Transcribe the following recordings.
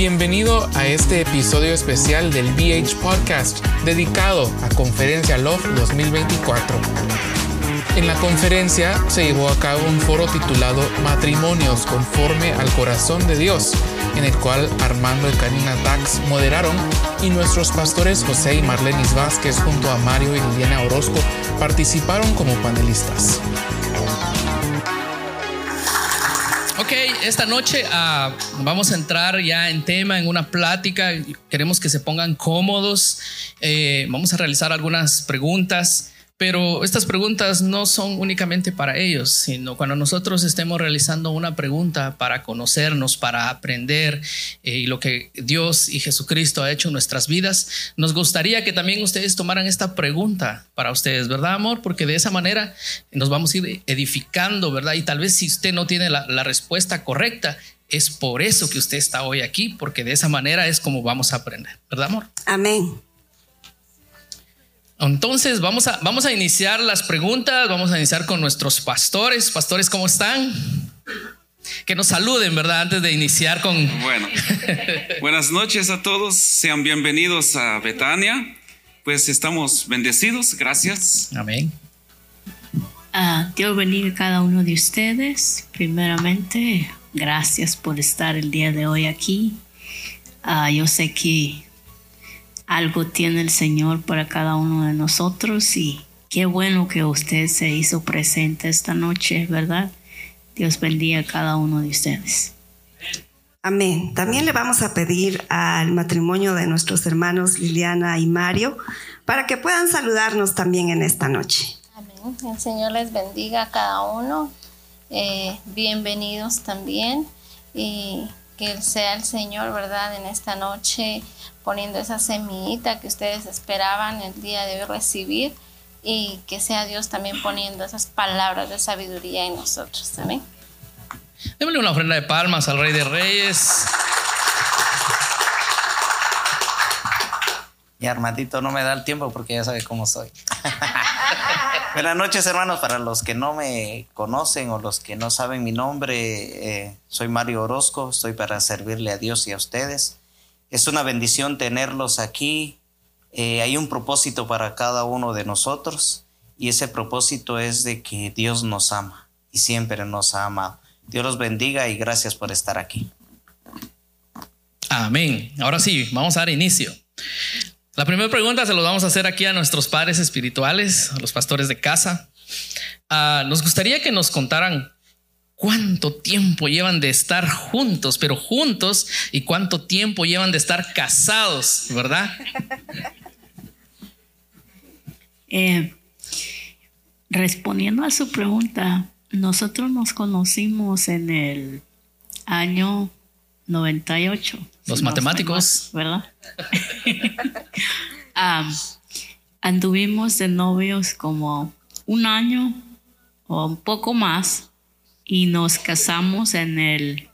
Bienvenido a este episodio especial del BH Podcast dedicado a Conferencia Love 2024. En la conferencia se llevó a cabo un foro titulado Matrimonios conforme al corazón de Dios, en el cual Armando y Karina Tax moderaron y nuestros pastores José y Marlenis Vázquez junto a Mario y Liliana Orozco participaron como panelistas. Ok, esta noche uh, vamos a entrar ya en tema, en una plática. Queremos que se pongan cómodos. Eh, vamos a realizar algunas preguntas. Pero estas preguntas no son únicamente para ellos, sino cuando nosotros estemos realizando una pregunta para conocernos, para aprender eh, y lo que Dios y Jesucristo ha hecho en nuestras vidas, nos gustaría que también ustedes tomaran esta pregunta para ustedes, ¿verdad, amor? Porque de esa manera nos vamos a ir edificando, ¿verdad? Y tal vez si usted no tiene la, la respuesta correcta, es por eso que usted está hoy aquí, porque de esa manera es como vamos a aprender, ¿verdad, amor? Amén. Entonces vamos a, vamos a iniciar las preguntas, vamos a iniciar con nuestros pastores. Pastores, ¿cómo están? Que nos saluden, ¿verdad? Antes de iniciar con... Bueno, buenas noches a todos, sean bienvenidos a Betania. Pues estamos bendecidos, gracias. Amén. Uh, Dios bendiga a cada uno de ustedes. Primeramente, gracias por estar el día de hoy aquí. Uh, yo sé que algo tiene el Señor para cada uno de nosotros y qué bueno que usted se hizo presente esta noche, ¿verdad? Dios bendiga a cada uno de ustedes. Amén. También le vamos a pedir al matrimonio de nuestros hermanos Liliana y Mario para que puedan saludarnos también en esta noche. Amén. El Señor les bendiga a cada uno. Eh, bienvenidos también y que sea el Señor, ¿verdad? En esta noche poniendo esa semillita que ustedes esperaban el día de hoy recibir y que sea Dios también poniendo esas palabras de sabiduría en nosotros. Amén. Démosle una ofrenda de palmas al Rey de Reyes. Mi Armandito no me da el tiempo porque ya sabe cómo soy. Buenas noches, hermanos. Para los que no me conocen o los que no saben mi nombre, eh, soy Mario Orozco. Estoy para servirle a Dios y a ustedes. Es una bendición tenerlos aquí. Eh, hay un propósito para cada uno de nosotros y ese propósito es de que Dios nos ama y siempre nos ha amado. Dios los bendiga y gracias por estar aquí. Amén. Ahora sí, vamos a dar inicio. La primera pregunta se lo vamos a hacer aquí a nuestros padres espirituales, a los pastores de casa. Uh, nos gustaría que nos contaran cuánto tiempo llevan de estar juntos, pero juntos y cuánto tiempo llevan de estar casados, ¿verdad? Eh, respondiendo a su pregunta, nosotros nos conocimos en el año 98. Los matemáticos. ¿Verdad? um, anduvimos de novios como un año o un poco más y nos casamos en el,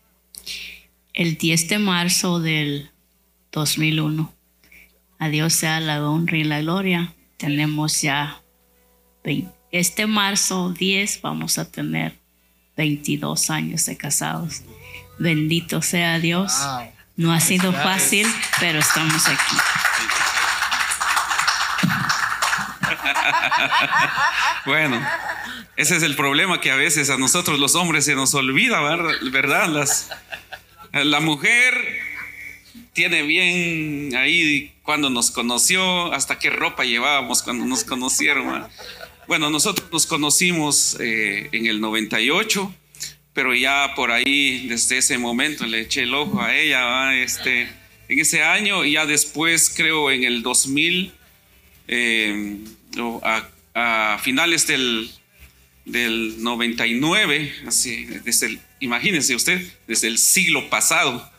el 10 de marzo del 2001. A Dios sea la honra y la gloria. Tenemos ya, este marzo 10 vamos a tener 22 años de casados. Bendito sea Dios. No ha sido fácil, pero estamos aquí. bueno, ese es el problema que a veces a nosotros los hombres se nos olvida, ¿verdad? Las, la mujer tiene bien ahí cuando nos conoció, hasta qué ropa llevábamos cuando nos conocieron. Bueno, nosotros nos conocimos eh, en el 98, pero ya por ahí, desde ese momento, le eché el ojo a ella, este, en ese año, y ya después, creo, en el 2000, eh, a, finales del, del 99, así, desde el, imagínense usted, desde el siglo pasado,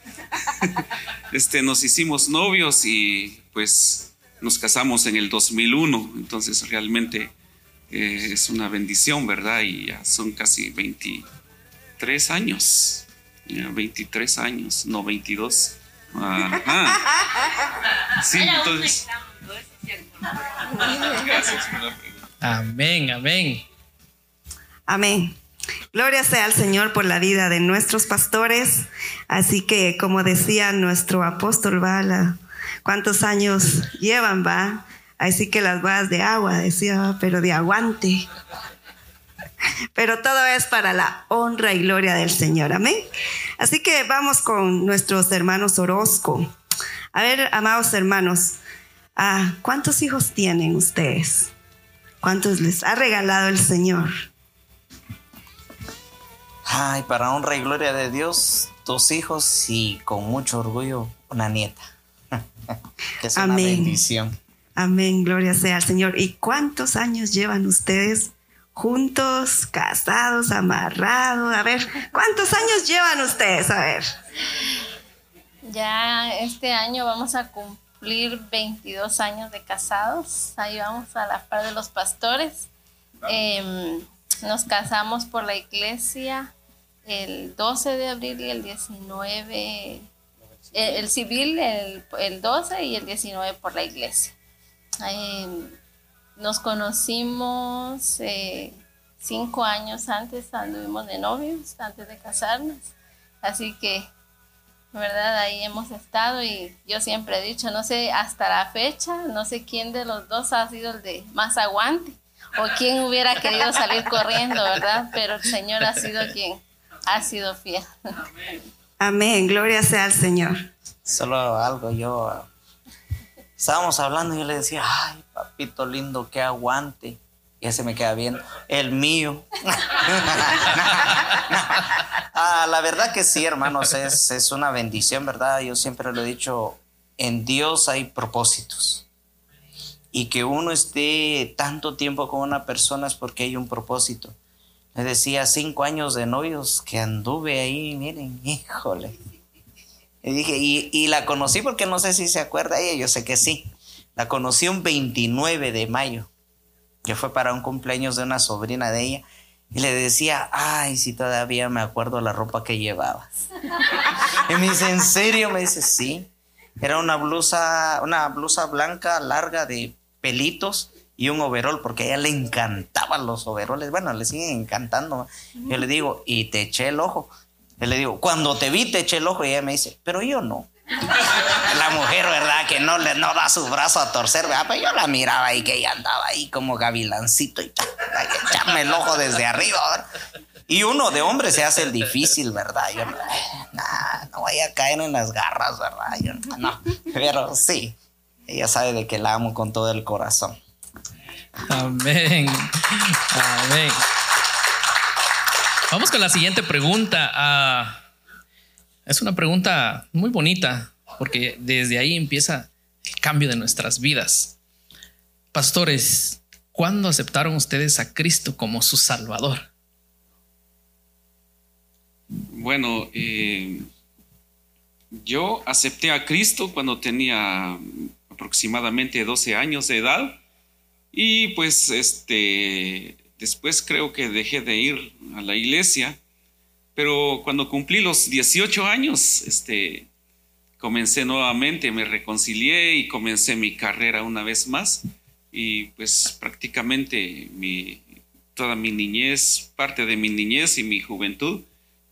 este, nos hicimos novios y pues nos casamos en el 2001, entonces realmente eh, es una bendición, ¿verdad? Y ya son casi 23 años, 23 años, no 22. Sí, entonces... Amén, amén. Amén. Gloria sea al Señor por la vida de nuestros pastores. Así que, como decía nuestro apóstol, va, ¿cuántos años llevan, va? Así que las vas de agua, decía, pero de aguante. Pero todo es para la honra y gloria del Señor. Amén. Así que vamos con nuestros hermanos Orozco. A ver, amados hermanos, ¿cuántos hijos tienen ustedes? ¿Cuántos les ha regalado el Señor? Ay, para honra y gloria de Dios, dos hijos y con mucho orgullo una nieta. que es una bendición. Amén, gloria sea al Señor. ¿Y cuántos años llevan ustedes juntos, casados, amarrados? A ver, ¿cuántos años llevan ustedes? A ver. Ya este año vamos a cumplir 22 años de casados. Ahí vamos a la par de los pastores. Em, nos casamos por la iglesia el 12 de abril y el 19, el, civil el, el, 12 y el 19 por la iglesia. Em, nos conocimos eh, cinco años antes, anduvimos de novios, antes de casarnos. Así que, ¿verdad? Ahí hemos estado y yo siempre he dicho, no sé, hasta la fecha, no sé quién de los dos ha sido el de más aguante o quién hubiera querido salir corriendo, ¿verdad? Pero el Señor ha sido quien ha sido fiel. Amén, gloria sea al Señor. Solo algo, yo estábamos hablando y yo le decía, ay, papito lindo, que aguante. Y se me queda bien, el mío. ah, la verdad que sí, hermanos, es, es una bendición, ¿verdad? Yo siempre lo he dicho, en Dios hay propósitos. Y que uno esté tanto tiempo con una persona es porque hay un propósito. Le decía, cinco años de novios que anduve ahí, miren, híjole. Y dije, y, la conocí porque no sé si se acuerda ella, yo sé que sí. La conocí un 29 de mayo, que fue para un cumpleaños de una sobrina de ella. Y le decía, ay, si todavía me acuerdo la ropa que llevabas. y me dice, ¿en serio? Me dice, sí. Era una blusa, una blusa blanca larga de pelitos y un overol, porque a ella le encantaban los overoles. Bueno, le siguen encantando. Yo le digo, y te eché el ojo. Y le digo, cuando te vi te eché el ojo y ella me dice, pero yo no. la mujer, ¿verdad? Que no le no da su brazo a torcer, ¿verdad? Pero yo la miraba y que ella andaba ahí como gavilancito y echarme el ojo desde arriba. Y uno de hombre se hace el difícil, ¿verdad? Yo no voy a caer en las garras, ¿verdad? Yo no, pero sí, ella sabe de que la amo con todo el corazón. Amén. Amén. Vamos con la siguiente pregunta. Ah, es una pregunta muy bonita porque desde ahí empieza el cambio de nuestras vidas. Pastores, ¿cuándo aceptaron ustedes a Cristo como su Salvador? Bueno, eh, yo acepté a Cristo cuando tenía aproximadamente 12 años de edad y pues este Después creo que dejé de ir a la iglesia, pero cuando cumplí los 18 años, este, comencé nuevamente, me reconcilié y comencé mi carrera una vez más. Y pues prácticamente mi, toda mi niñez, parte de mi niñez y mi juventud,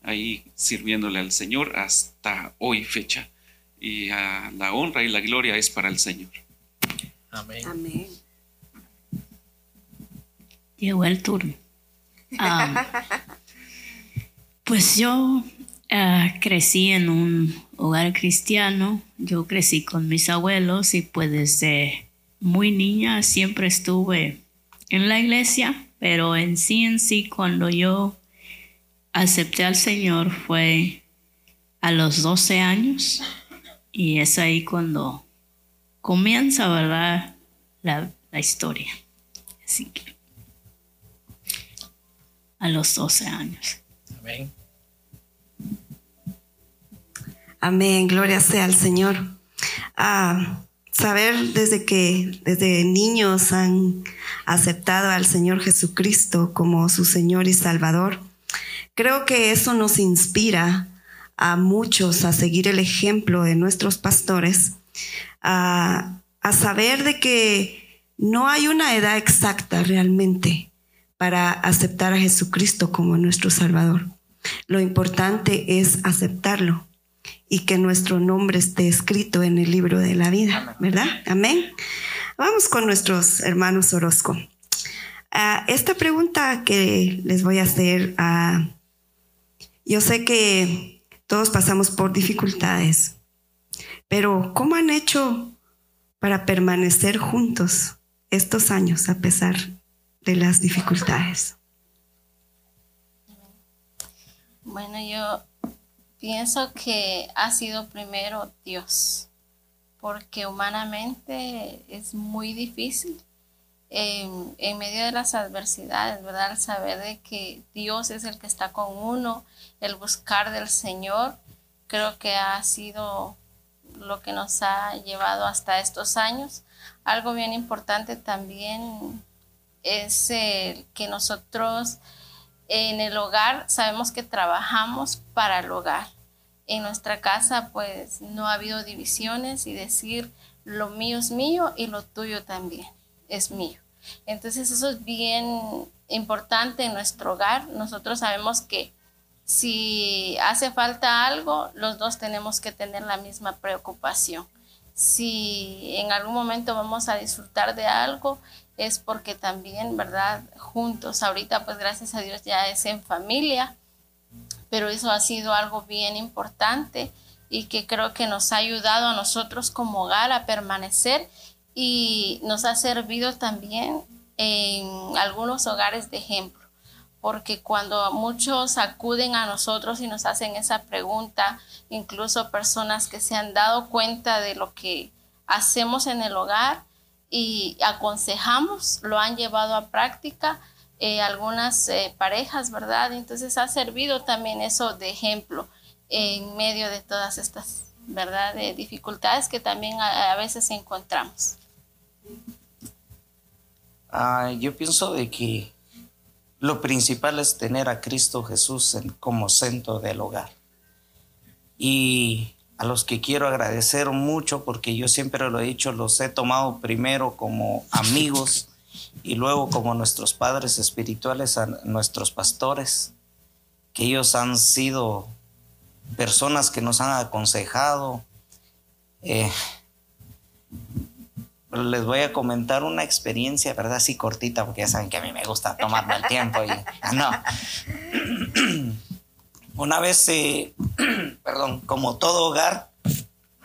ahí sirviéndole al Señor hasta hoy fecha. Y la honra y la gloria es para el Señor. Amén. Amén llegó el turno. pues yo ah, crecí en un hogar cristiano, yo crecí con mis abuelos y pues desde muy niña siempre estuve en la iglesia, pero en sí en sí cuando yo acepté al Señor fue a los 12 años y es ahí cuando comienza, ¿verdad? La, la historia. Así que a los 12 años. Amén. Amén, gloria sea al Señor. Ah, saber desde que desde niños han aceptado al Señor Jesucristo como su Señor y Salvador, creo que eso nos inspira a muchos a seguir el ejemplo de nuestros pastores, a, a saber de que no hay una edad exacta realmente para aceptar a Jesucristo como nuestro Salvador. Lo importante es aceptarlo y que nuestro nombre esté escrito en el libro de la vida, ¿verdad? Amén. Vamos con nuestros hermanos Orozco. Ah, esta pregunta que les voy a hacer, ah, yo sé que todos pasamos por dificultades, pero ¿cómo han hecho para permanecer juntos estos años a pesar de las dificultades? Bueno, yo pienso que ha sido primero Dios, porque humanamente es muy difícil en, en, medio de las adversidades, ¿verdad? El saber de que Dios es el que está con uno, el buscar del Señor, creo que ha sido lo que nos ha llevado hasta estos años. Algo bien importante también es que nosotros en el hogar sabemos que trabajamos para el hogar. En nuestra casa pues no ha habido divisiones y decir lo mío es mío y lo tuyo también es mío. Entonces eso es bien importante en nuestro hogar. Nosotros sabemos que si hace falta algo, los dos tenemos que tener la misma preocupación. Si en algún momento vamos a disfrutar de algo, es porque también, ¿verdad? Juntos, ahorita pues gracias a Dios ya es en familia, pero eso ha sido algo bien importante y que creo que nos ha ayudado a nosotros como hogar a permanecer y nos ha servido también en algunos hogares de ejemplo, porque cuando muchos acuden a nosotros y nos hacen esa pregunta, incluso personas que se han dado cuenta de lo que hacemos en el hogar y aconsejamos, lo han llevado a práctica, eh, algunas eh, parejas, ¿verdad? Entonces ha servido también eso de ejemplo en medio de todas estas, ¿verdad? De dificultades que también a veces encontramos. Ah, yo pienso de que lo principal es tener a Cristo Jesús como centro del hogar. Y a los que quiero agradecer mucho, porque yo siempre lo he dicho, los he tomado primero como amigos y luego como nuestros padres espirituales, nuestros pastores, que ellos han sido personas que nos han aconsejado. Eh, les voy a comentar una experiencia, ¿verdad? Así cortita, porque ya saben que a mí me gusta tomarme el tiempo y no. Una vez, eh, perdón, como todo hogar,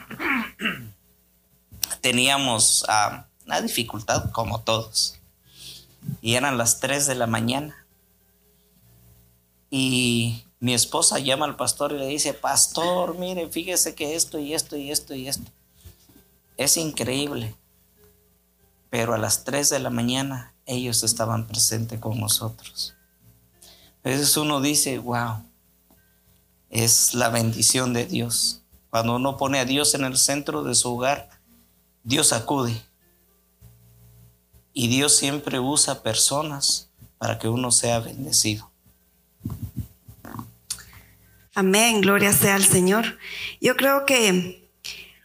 teníamos uh, una dificultad, como todos. Y eran las 3 de la mañana. Y mi esposa llama al pastor y le dice, pastor, mire, fíjese que esto y esto y esto y esto. Es increíble pero a las 3 de la mañana ellos estaban presentes con nosotros. Veces uno dice, wow, es la bendición de Dios. Cuando uno pone a Dios en el centro de su hogar, Dios acude. Y Dios siempre usa personas para que uno sea bendecido. Amén, gloria sea al Señor. Yo creo que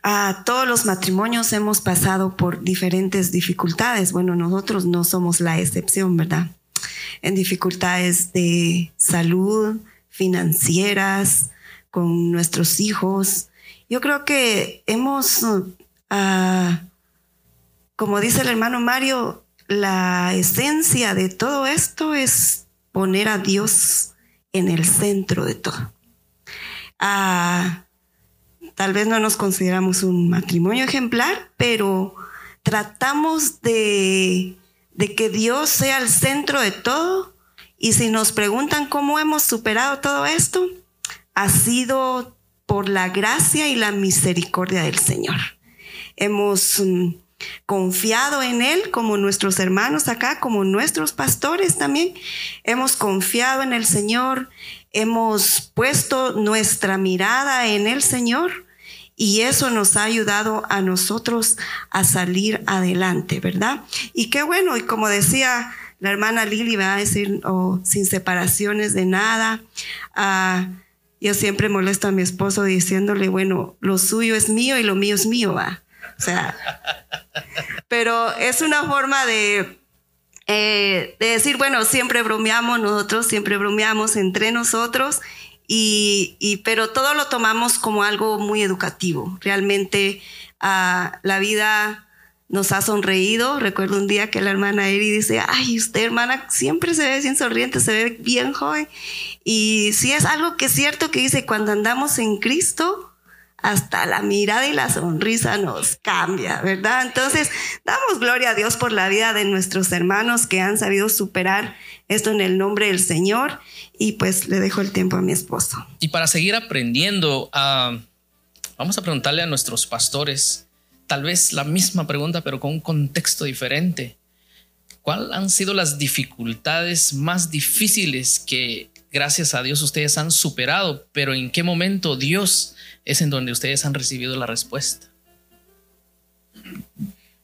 a todos los matrimonios hemos pasado por diferentes dificultades. Bueno, nosotros no somos la excepción, ¿verdad? En dificultades de salud, financieras, con nuestros hijos. Yo creo que hemos, ah, como dice el hermano Mario, la esencia de todo esto es poner a Dios en el centro de todo. Ah, Tal vez no nos consideramos un matrimonio ejemplar, pero tratamos de, que Dios sea el centro de todo. Y si nos preguntan cómo hemos superado todo esto, ha sido por la gracia y la misericordia del Señor. Hemos mm, confiado en Él como nuestros hermanos acá, como nuestros pastores también. Hemos confiado en el Señor, hemos puesto nuestra mirada en el Señor y eso nos ha ayudado a nosotros a salir adelante, ¿verdad? Y qué bueno, y como decía la hermana Lili, va a decir, oh, sin separaciones de nada. Ah, yo siempre molesto a mi esposo diciéndole, bueno, lo suyo es mío y lo mío es mío, va. O sea, pero es una forma de eh, de decir, bueno, siempre bromeamos nosotros, siempre bromeamos entre nosotros, y, pero todo lo tomamos como algo muy educativo. Realmente ah, la vida nos ha sonreído. Recuerdo un día que la hermana Eri dice, ay, usted hermana siempre se ve bien sonriente, se ve bien joven. Y sí es algo que es cierto que dice, cuando andamos en Cristo, hasta la mirada y la sonrisa nos cambia, ¿verdad? Entonces, damos gloria a Dios por la vida de nuestros hermanos que han sabido superar esto en el nombre del Señor y pues le dejo el tiempo a mi esposo. Y para seguir aprendiendo, ah, vamos a preguntarle a nuestros pastores, tal vez la misma pregunta, pero con un contexto diferente. ¿Cuáles han sido las dificultades más difíciles que gracias a Dios ustedes han superado, pero en qué momento Dios es en donde ustedes han recibido la respuesta?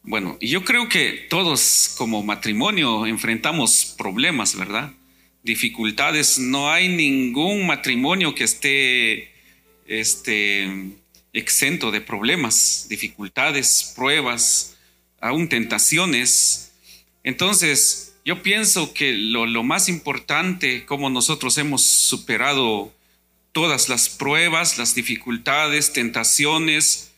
Bueno, yo creo que todos como matrimonio enfrentamos problemas, ¿verdad? Dificultades. No hay ningún matrimonio que esté este, exento de problemas, dificultades, pruebas, aún tentaciones. Entonces, yo pienso que lo, más importante, como nosotros hemos superado todas las pruebas, las dificultades, tentaciones,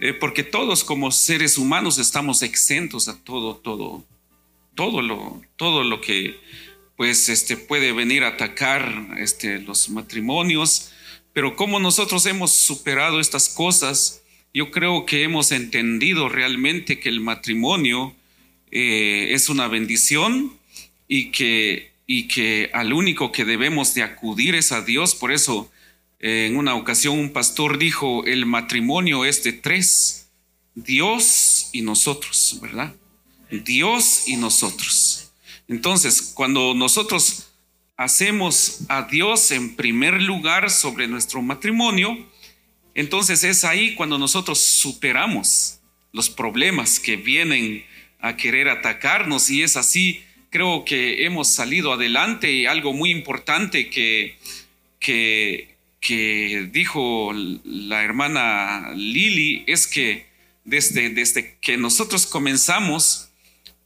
eh, porque todos como seres humanos estamos exentos a todo, todo, todo lo, todo lo que pues este, puede venir a atacar este, los matrimonios, pero como nosotros hemos superado estas cosas, yo creo que hemos entendido realmente que el matrimonio eh, es una bendición y que, y que al único que debemos de acudir es a Dios, por eso en una ocasión un pastor dijo, el matrimonio es de tres, Dios y nosotros, ¿verdad? Dios y nosotros. Entonces, cuando nosotros hacemos a Dios en primer lugar sobre nuestro matrimonio, entonces es ahí cuando nosotros superamos los problemas que vienen a querer atacarnos y es así, creo que hemos salido adelante. Y algo muy importante que, que que dijo la hermana Lili es que desde, desde que nosotros comenzamos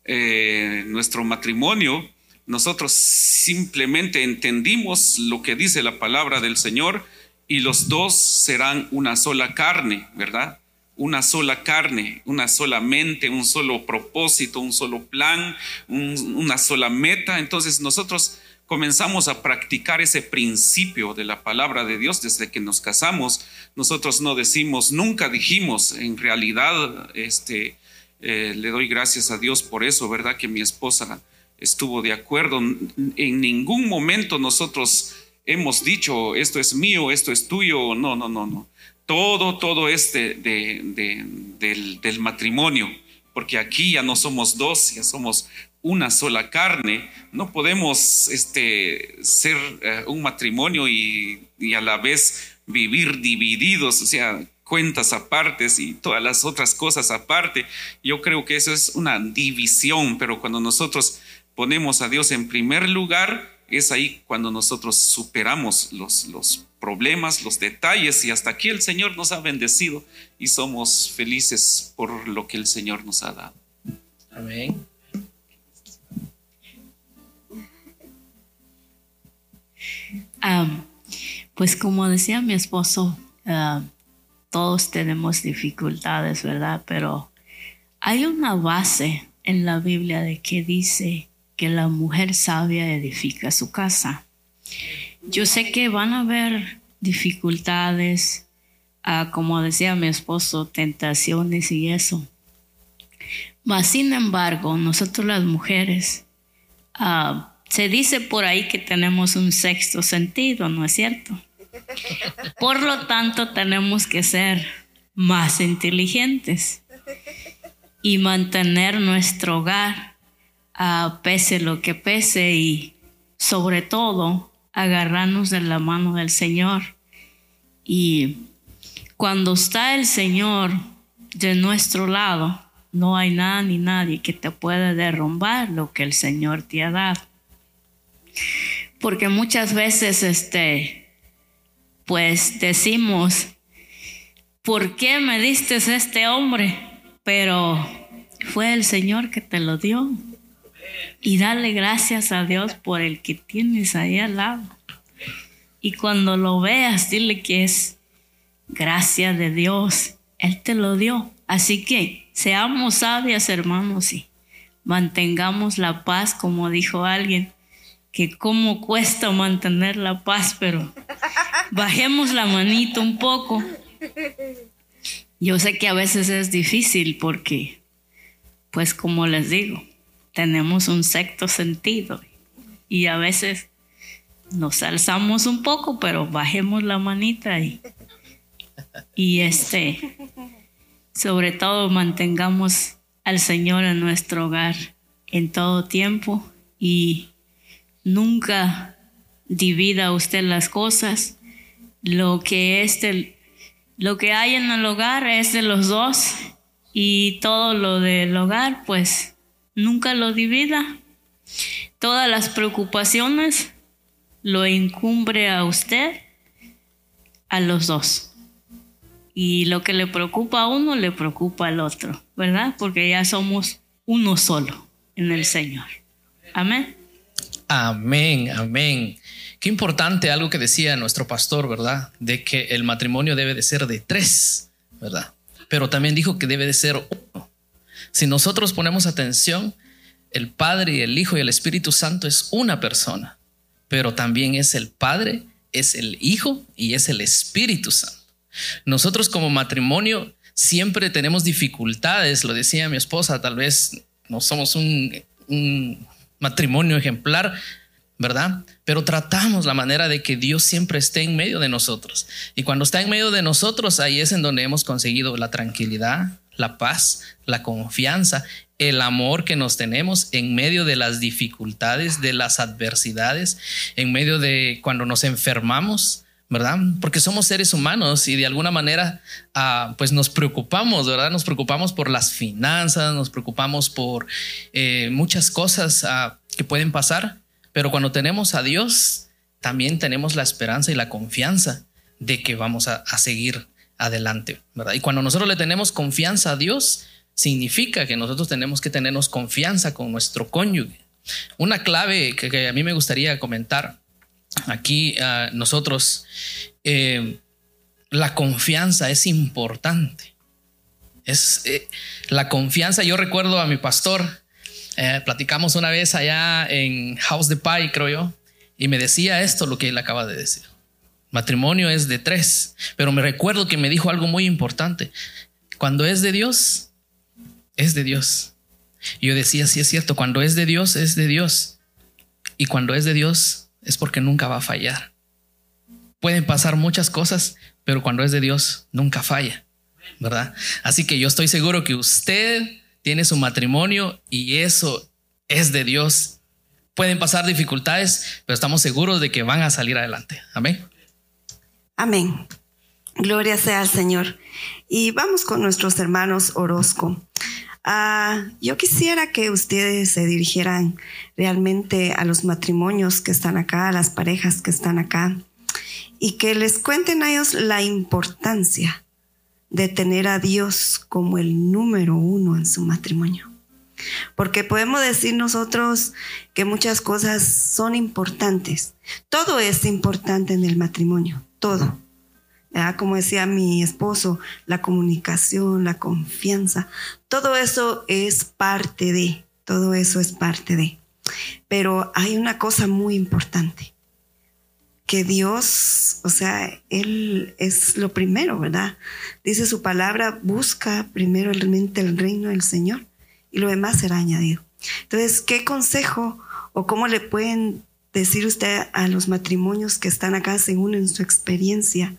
eh, nuestro matrimonio, nosotros simplemente entendimos lo que dice la palabra del Señor y los dos serán una sola carne, ¿verdad? Una sola carne, una sola mente, un solo propósito, un solo plan, una sola meta. Entonces nosotros comenzamos a practicar ese principio de la palabra de Dios desde que nos casamos. Nosotros no decimos, nunca dijimos, en realidad, este, eh, le doy gracias a Dios por eso, ¿verdad? Que mi esposa estuvo de acuerdo. En ningún momento nosotros hemos dicho, esto es mío, esto es tuyo. No, no, no, no. Todo, todo es del, del matrimonio, porque aquí ya no somos dos, ya somos una sola carne, no podemos este, ser eh, un matrimonio y, a la vez vivir divididos, o sea, cuentas apartes y todas las otras cosas aparte. Yo creo que eso es una división, pero cuando nosotros ponemos a Dios en primer lugar, es ahí cuando nosotros superamos los, los problemas, los detalles y hasta aquí el Señor nos ha bendecido y somos felices por lo que el Señor nos ha dado. Amén. pues como decía mi esposo, todos tenemos dificultades, ¿verdad? Pero hay una base en la Biblia de que dice que la mujer sabia edifica su casa. Yo sé que van a haber dificultades, ah, como decía mi esposo, tentaciones y eso. Mas, sin embargo, nosotros las mujeres uh, se dice por ahí que tenemos un sexto sentido, ¿no es cierto? Por lo tanto, tenemos que ser más inteligentes y mantener nuestro hogar a pese lo que pese y sobre todo agarrarnos de la mano del Señor. Y cuando está el Señor de nuestro lado, no hay nada ni nadie que te pueda derrumbar lo que el Señor te ha dado. Porque muchas veces, este, pues decimos, ¿por qué me diste este hombre? Pero fue el Señor que te lo dio. Y darle gracias a Dios por el que tienes ahí al lado. Y cuando lo veas, dile que es gracia de Dios. Él te lo dio. Así que seamos sabias, hermanos, y mantengamos la paz, como dijo alguien, que cómo cuesta mantener la paz, pero bajemos la manito un poco. Yo sé que a veces es difícil porque, pues como les digo, tenemos un sexto sentido y a veces nos alzamos un poco, pero bajemos la manita y, y este, sobre todo mantengamos al Señor en nuestro hogar en todo tiempo y nunca divida usted las cosas. Lo que es lo que hay en el hogar es de los dos y todo lo del hogar pues nunca lo divida. Todas las preocupaciones lo incumbre a usted, a los dos. Y lo que le preocupa a uno, le preocupa al otro, ¿verdad? Porque ya somos uno solo en el Señor. Amén. Amén, amén. Qué importante algo que decía nuestro pastor, ¿verdad? De que el matrimonio debe de ser de tres, ¿verdad? Pero también dijo que debe de ser uno. Si nosotros ponemos atención, el Padre y el Hijo y el Espíritu Santo es una persona, pero también es el Padre, es el Hijo y es el Espíritu Santo. Nosotros como matrimonio siempre tenemos dificultades, lo decía mi esposa, tal vez no somos un, matrimonio ejemplar, ¿verdad? Pero tratamos la manera de que Dios siempre esté en medio de nosotros. Y cuando está en medio de nosotros, ahí es en donde hemos conseguido la tranquilidad, la paz, la confianza, el amor que nos tenemos en medio de las dificultades, de las adversidades, en medio de cuando nos enfermamos, ¿verdad? Porque somos seres humanos y de alguna manera, ah, pues nos preocupamos, ¿verdad? Nos preocupamos por las finanzas, nos preocupamos por eh, muchas cosas ah, que pueden pasar, pero cuando tenemos a Dios, también tenemos la esperanza y la confianza de que vamos a, seguir adelante, ¿verdad? Y cuando nosotros le tenemos confianza a Dios, significa que nosotros tenemos que tenernos confianza con nuestro cónyuge. Una clave que a mí me gustaría comentar aquí ah, nosotros, eh, la confianza es importante. Es eh, la confianza. Yo recuerdo a mi pastor, eh, platicamos una vez allá en House de Pai, creo yo, y me decía esto, lo que él acaba de decir. Matrimonio es de tres, pero me recuerdo que me dijo algo muy importante. Cuando es de Dios, es de Dios. Y yo decía, sí es cierto, cuando es de Dios, es de Dios. Y cuando es de Dios, es porque nunca va a fallar. Pueden pasar muchas cosas, pero cuando es de Dios, nunca falla, ¿verdad? Así que yo estoy seguro que usted tiene su matrimonio y eso es de Dios. Pueden pasar dificultades, pero estamos seguros de que van a salir adelante. Amén. Amén. Gloria sea al Señor. Y vamos con nuestros hermanos Orozco. Ah, yo quisiera que ustedes se dirigieran realmente a los matrimonios que están acá, a las parejas que están acá, y que les cuenten a ellos la importancia de tener a Dios como el número uno en su matrimonio. Porque podemos decir nosotros que muchas cosas son importantes. Todo es importante en el matrimonio, todo. Como decía mi esposo, la comunicación, la confianza, todo eso es parte de, todo eso es parte de. Pero hay una cosa muy importante, que Dios, o sea, Él es lo primero, ¿verdad? Dice su palabra, busca primero realmente el reino del Señor y lo demás será añadido. Entonces, ¿qué consejo o cómo le pueden decir usted a los matrimonios que están acá según en su experiencia?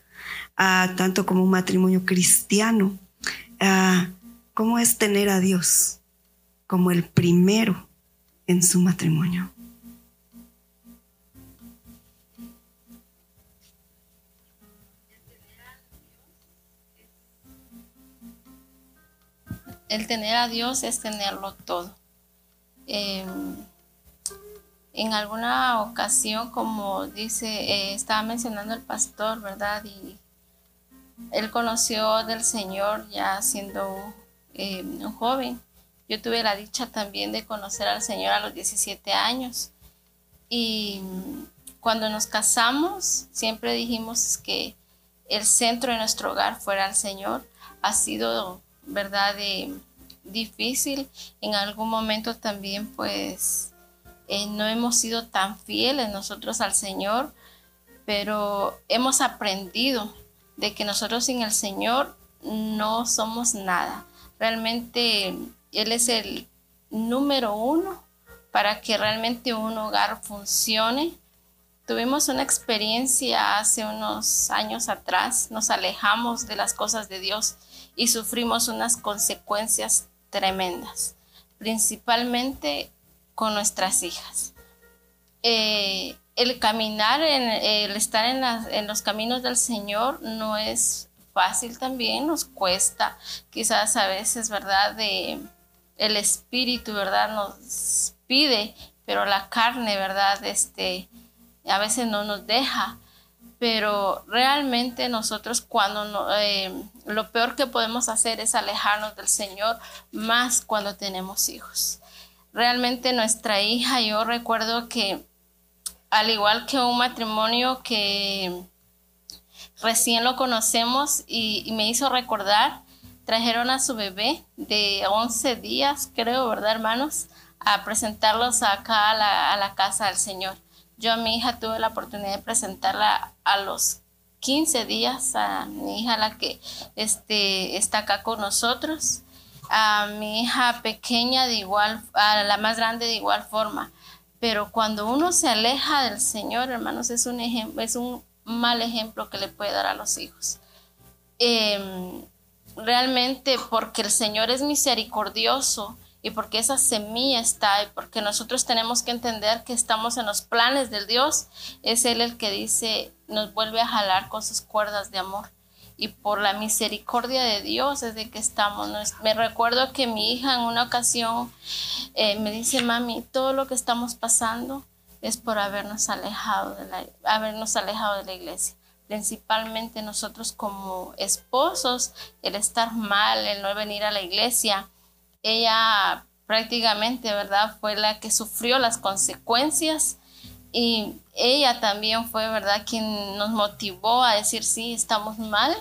tanto como un matrimonio cristiano, cómo es tener a Dios como el primero en su matrimonio. El tener a Dios es tenerlo todo. Em, en alguna ocasión, como dice, eh, estaba mencionando el pastor, ¿verdad? Y él conoció del Señor ya siendo eh, un joven Yo tuve la dicha también de conocer al Señor a los 17 años. Y cuando nos casamos, siempre dijimos que el centro de nuestro hogar fuera el Señor. Ha sido, ¿verdad?, difícil. En algún momento también, pues, eh, no hemos sido tan fieles nosotros al Señor, pero hemos aprendido de que nosotros sin el Señor no somos nada. Realmente Él es el número uno para que realmente un hogar funcione. Tuvimos una experiencia hace unos años atrás, nos alejamos de las cosas de Dios y sufrimos unas consecuencias tremendas, principalmente con nuestras hijas. Eh, el caminar, en, el estar en, los caminos del Señor no es fácil también, nos cuesta, quizás a veces, ¿verdad? El espíritu, ¿verdad? Nos pide, pero la carne, ¿verdad? Este, a veces no nos deja. Pero realmente nosotros cuando no, eh, lo peor que podemos hacer es alejarnos del Señor, más cuando tenemos hijos. Realmente nuestra hija, yo recuerdo que al igual que un matrimonio que recién lo conocemos y, me hizo recordar, trajeron a su bebé de 11 días, creo, ¿verdad, hermanos? A presentarlos acá a la, a la casa del Señor. Yo a mi hija tuve la oportunidad de presentarla a los 15 días, a mi hija la que este, está acá con nosotros, a mi hija pequeña de igual, a la más grande de igual forma. Pero cuando uno se aleja del Señor, hermanos, es un, ejemplo, es un mal ejemplo que le puede dar a los hijos. Em, realmente porque el Señor es misericordioso y porque esa semilla está y porque nosotros tenemos que entender que estamos en los planes del Dios, es Él el que dice, nos vuelve a jalar con sus cuerdas de amor y por la misericordia de Dios es de que estamos. Me recuerdo que mi hija en una ocasión eh, me dice, mami, todo lo que estamos pasando es por habernos alejado de la, habernos alejado de la iglesia. Principalmente nosotros como esposos, el estar mal, el no venir a la iglesia. Ella prácticamente, ¿verdad? Fue la que sufrió las consecuencias y ella también fue, ¿verdad?, quien nos motivó a decir, sí, estamos mal,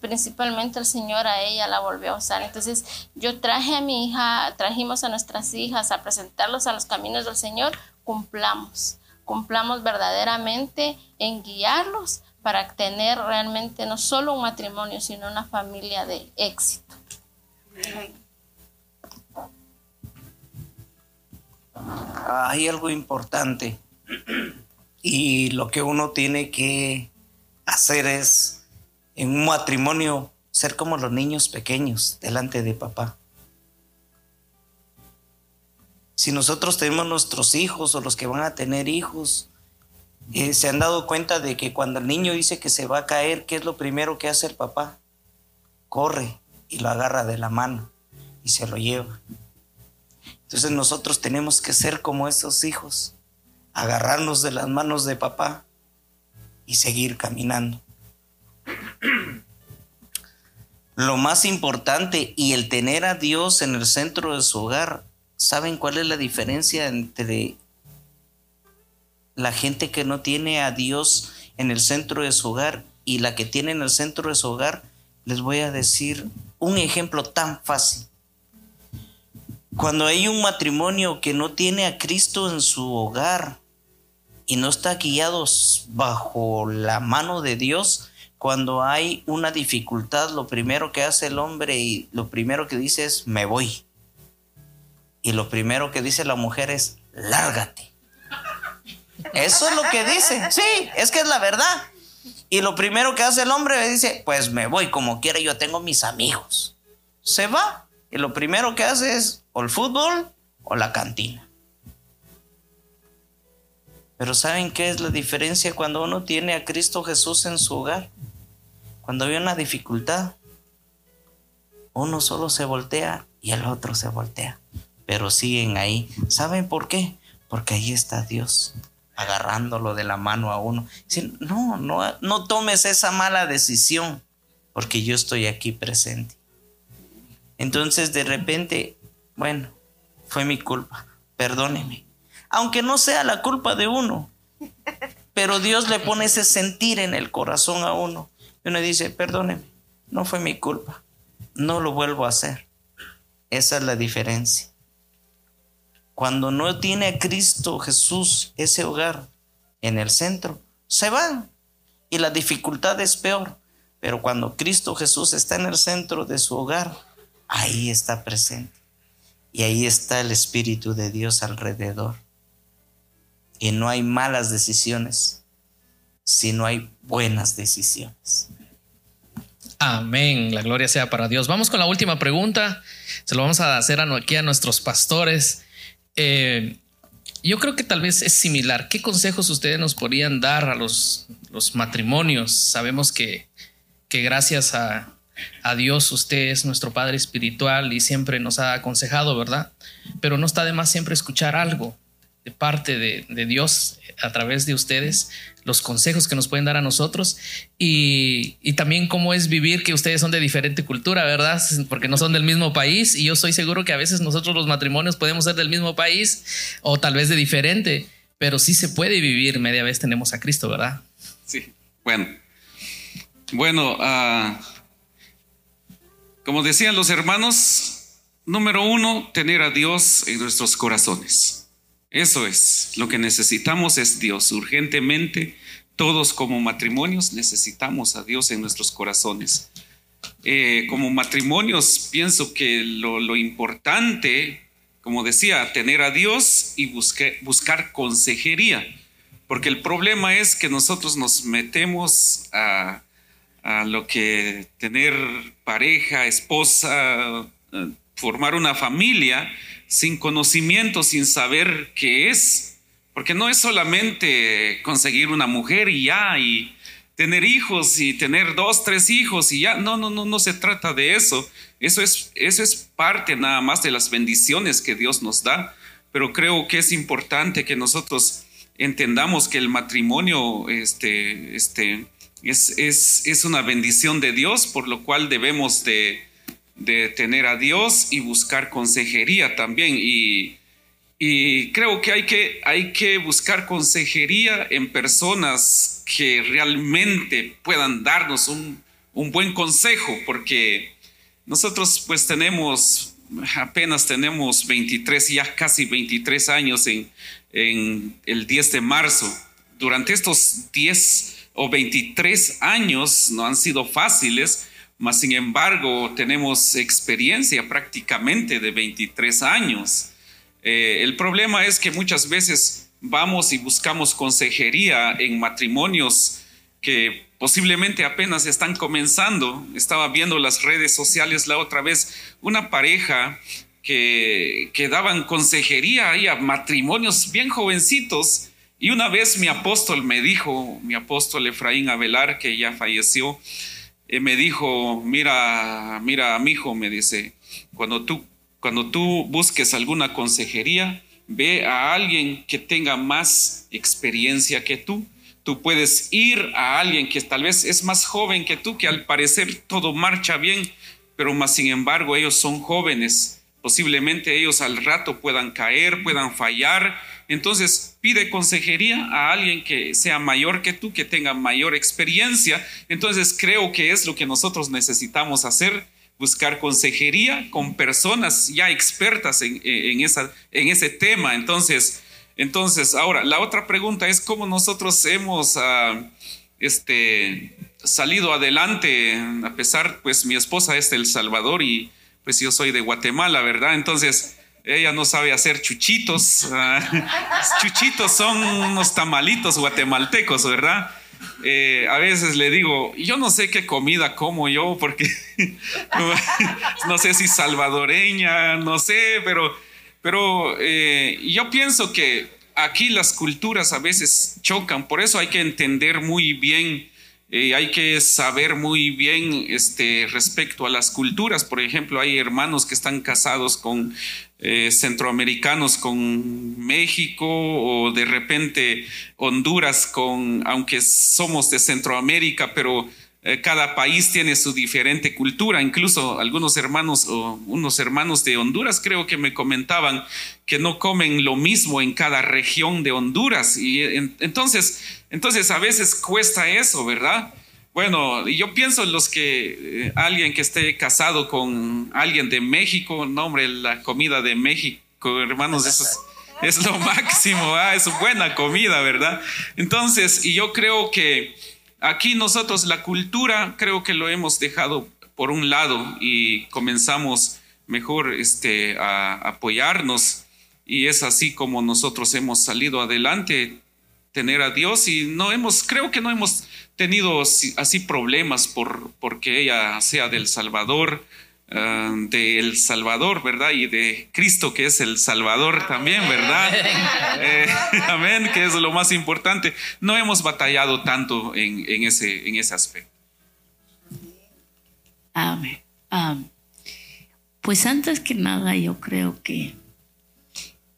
principalmente el Señor a ella la volvió a usar. Entonces yo traje a mi hija, trajimos a nuestras hijas a presentarlos a los caminos del Señor, cumplamos, cumplamos verdaderamente en guiarlos para tener realmente no solo un matrimonio, sino una familia de éxito. Hay algo importante y lo que uno tiene que hacer es en un matrimonio ser como los niños pequeños delante de papá. Si nosotros tenemos nuestros hijos o los que van a tener hijos, eh, se han dado cuenta de que cuando el niño dice que se va a caer, ¿qué es lo primero que hace el papá? Corre y lo agarra de la mano y se lo lleva. Entonces nosotros tenemos que ser como esos hijos agarrarnos de las manos de papá y seguir caminando. Lo más importante y el tener a Dios en el centro de su hogar, ¿saben cuál es la diferencia entre la gente que no tiene a Dios en el centro de su hogar y la que tiene en el centro de su hogar? Les voy a decir un ejemplo tan fácil. Cuando hay un matrimonio que no tiene a Cristo en su hogar, y no está guiado bajo la mano de Dios, cuando hay una dificultad, lo primero que hace el hombre y lo primero que dice es, me voy. Y lo primero que dice la mujer es, lárgate. Eso es lo que dice. Sí, es que es la verdad. Y lo primero que hace el hombre dice, pues me voy como quiera, yo tengo mis amigos. Se va. Y lo primero que hace es o el fútbol o la cantina. Pero ¿saben qué es la diferencia cuando uno tiene a Cristo Jesús en su hogar? Cuando hay una dificultad, uno solo se voltea y el otro se voltea, pero siguen ahí. ¿Saben por qué? Porque ahí está Dios agarrándolo de la mano a uno. Dicen, no, no, no tomes esa mala decisión, porque yo estoy aquí presente. Entonces de repente bueno, fue mi culpa, perdóneme. Aunque no sea la culpa de uno, pero Dios le pone ese sentir en el corazón a uno. Y uno dice, perdóneme, no fue mi culpa, no lo vuelvo a hacer. Esa es la diferencia. Cuando no tiene a Cristo Jesús ese hogar en el centro, se van y la dificultad es peor. Pero cuando Cristo Jesús está en el centro de su hogar, ahí está presente. Y ahí está el Espíritu de Dios alrededor. Y no hay malas decisiones, sino hay buenas decisiones. Amén, la gloria sea para Dios. Vamos con la última pregunta. Se lo vamos a hacer aquí a nuestros pastores. Eh, yo creo que tal vez es similar. ¿Qué consejos ustedes nos podrían dar a los, los matrimonios? Sabemos que, que gracias a, a Dios usted es nuestro Padre Espiritual y siempre nos ha aconsejado, ¿verdad? Pero no está de más siempre escuchar algo de parte de, Dios a través de ustedes, los consejos que nos pueden dar a nosotros y, también cómo es vivir que ustedes son de diferente cultura, ¿verdad? Porque no son del mismo país y yo soy seguro que a veces nosotros los matrimonios podemos ser del mismo país o tal vez de diferente, pero sí se puede vivir media vez tenemos a Cristo, ¿verdad? Sí, bueno. Bueno, uh, como decían los hermanos, número uno, tener a Dios en nuestros corazones. Eso es, lo que necesitamos es Dios. Urgentemente, todos como matrimonios necesitamos a Dios en nuestros corazones. Eh, como matrimonios, pienso que lo, importante, como decía, tener a Dios y buscar consejería. Porque el problema es que nosotros nos metemos a, a lo que tener pareja, esposa, eh, formar una familia sin conocimiento, sin saber qué es, porque no es solamente conseguir una mujer y ya, y tener hijos y tener dos, tres hijos y ya, no, no, no, no se trata de eso. Eso es, eso es parte nada más de las bendiciones que Dios nos da, pero creo que es importante que nosotros entendamos que el matrimonio este, este, es, es, es una bendición de Dios, por lo cual debemos de, de tener a Dios y buscar consejería también. Y, y creo que hay, que hay que buscar consejería en personas que realmente puedan darnos un, un buen consejo, porque nosotros pues tenemos, apenas tenemos 23, ya casi 23 años en, en el 10 de marzo. Durante estos 10 o 23 años no han sido fáciles, mas, sin embargo, tenemos experiencia prácticamente de 23 años. Eh, el problema es que muchas veces vamos y buscamos consejería en matrimonios que posiblemente apenas están comenzando. Estaba viendo las redes sociales la otra vez, una pareja que, que daban consejería ahí a matrimonios bien jovencitos. Y una vez mi apóstol me dijo, mi apóstol Efraín Avelar, que ya falleció, eh, me dijo, mira, mira, mi hijo, me dice, cuando tú, cuando tú busques alguna consejería, ve a alguien que tenga más experiencia que tú. Tú puedes ir a alguien que tal vez es más joven que tú, que al parecer todo marcha bien, pero más sin embargo ellos son jóvenes. Posiblemente ellos al rato puedan caer, puedan fallar, entonces pide consejería a alguien que sea mayor que tú, que tenga mayor experiencia. Entonces creo que es lo que nosotros necesitamos hacer, buscar consejería con personas ya expertas en, esa, en ese tema. Entonces, entonces, ahora, la otra pregunta es cómo nosotros hemos uh, este, salido adelante, a pesar, pues mi esposa es de El Salvador y pues yo soy de Guatemala, ¿verdad? Entonces, ella no sabe hacer chuchitos. Ah, chuchitos son unos tamalitos guatemaltecos, ¿verdad? Eh, a veces le digo, yo no sé qué comida como yo, porque no sé si salvadoreña, no sé, pero, pero eh, yo pienso que aquí las culturas a veces chocan, por eso hay que entender muy bien eh, hay que saber muy bien este, respecto a las culturas. Por ejemplo, hay hermanos que están casados con eh, centroamericanos, con México o de repente Honduras con, aunque somos de Centroamérica, pero eh, cada país tiene su diferente cultura. Incluso algunos hermanos o unos hermanos de Honduras creo que me comentaban que no comen lo mismo en cada región de Honduras. Y entonces, entonces a veces cuesta eso, ¿verdad? Bueno, yo pienso en los que eh, alguien que esté casado con alguien de México, no hombre, la comida de México, hermanos, eso es, es lo máximo, ¿ah? es buena comida, ¿verdad? Entonces, y yo creo que Aquí nosotros la cultura creo que lo hemos dejado por un lado y comenzamos mejor este, a apoyarnos y es así como nosotros hemos salido adelante, tener a Dios y no hemos, creo que no hemos tenido así problemas por porque ella sea del Salvador Ah, de El Salvador, ¿verdad? Y de Cristo, que es el Salvador también, ¿verdad? Eh, amén, que es lo más importante. No hemos batallado tanto en, ese, en ese aspecto. Amén. pues antes que nada, yo creo que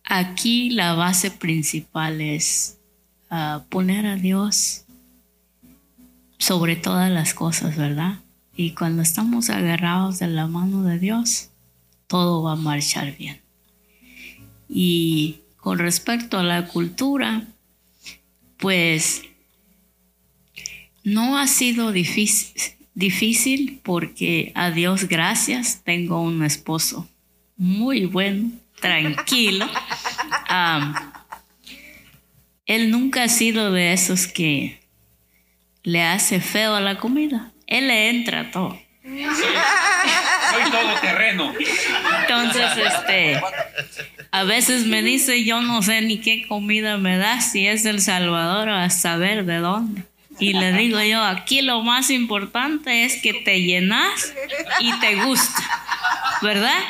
aquí la base principal es ah, poner a Dios sobre todas las cosas, ¿verdad? Y cuando estamos agarrados de la mano de Dios, todo va a marchar bien. Y con respecto a la cultura, pues no ha sido difícil, difícil porque a Dios gracias tengo un esposo muy bueno, tranquilo. él nunca ha sido de esos que le hace feo a la comida. Él le entra todo. Soy, todo terreno. Entonces, este, a veces me dice, yo no sé ni qué comida me da, si es El Salvador o a saber de dónde. Y le digo yo, aquí lo más importante es que te llenas y te gusta, ¿verdad?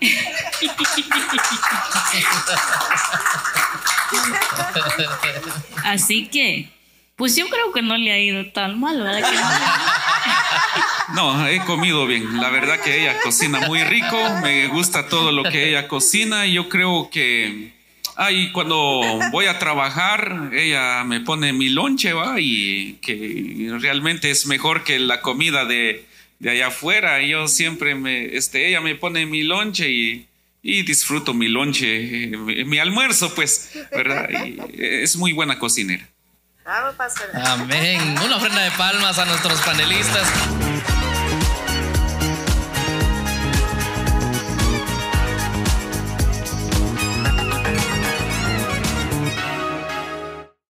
Así que pues yo creo que no le ha ido tan mal, ¿verdad? no? he comido bien. La verdad que ella cocina muy rico. Me gusta todo lo que ella cocina. Y yo creo que. Ay, cuando voy a trabajar, ella me pone mi lonche, ¿va? Y que realmente es mejor que la comida de, de allá afuera. Yo siempre me. Este, ella me pone mi lonche y y disfruto mi lonche, mi almuerzo, pues, ¿verdad? Es muy buena cocinera. Amén. Una ofrenda de palmas a nuestros panelistas.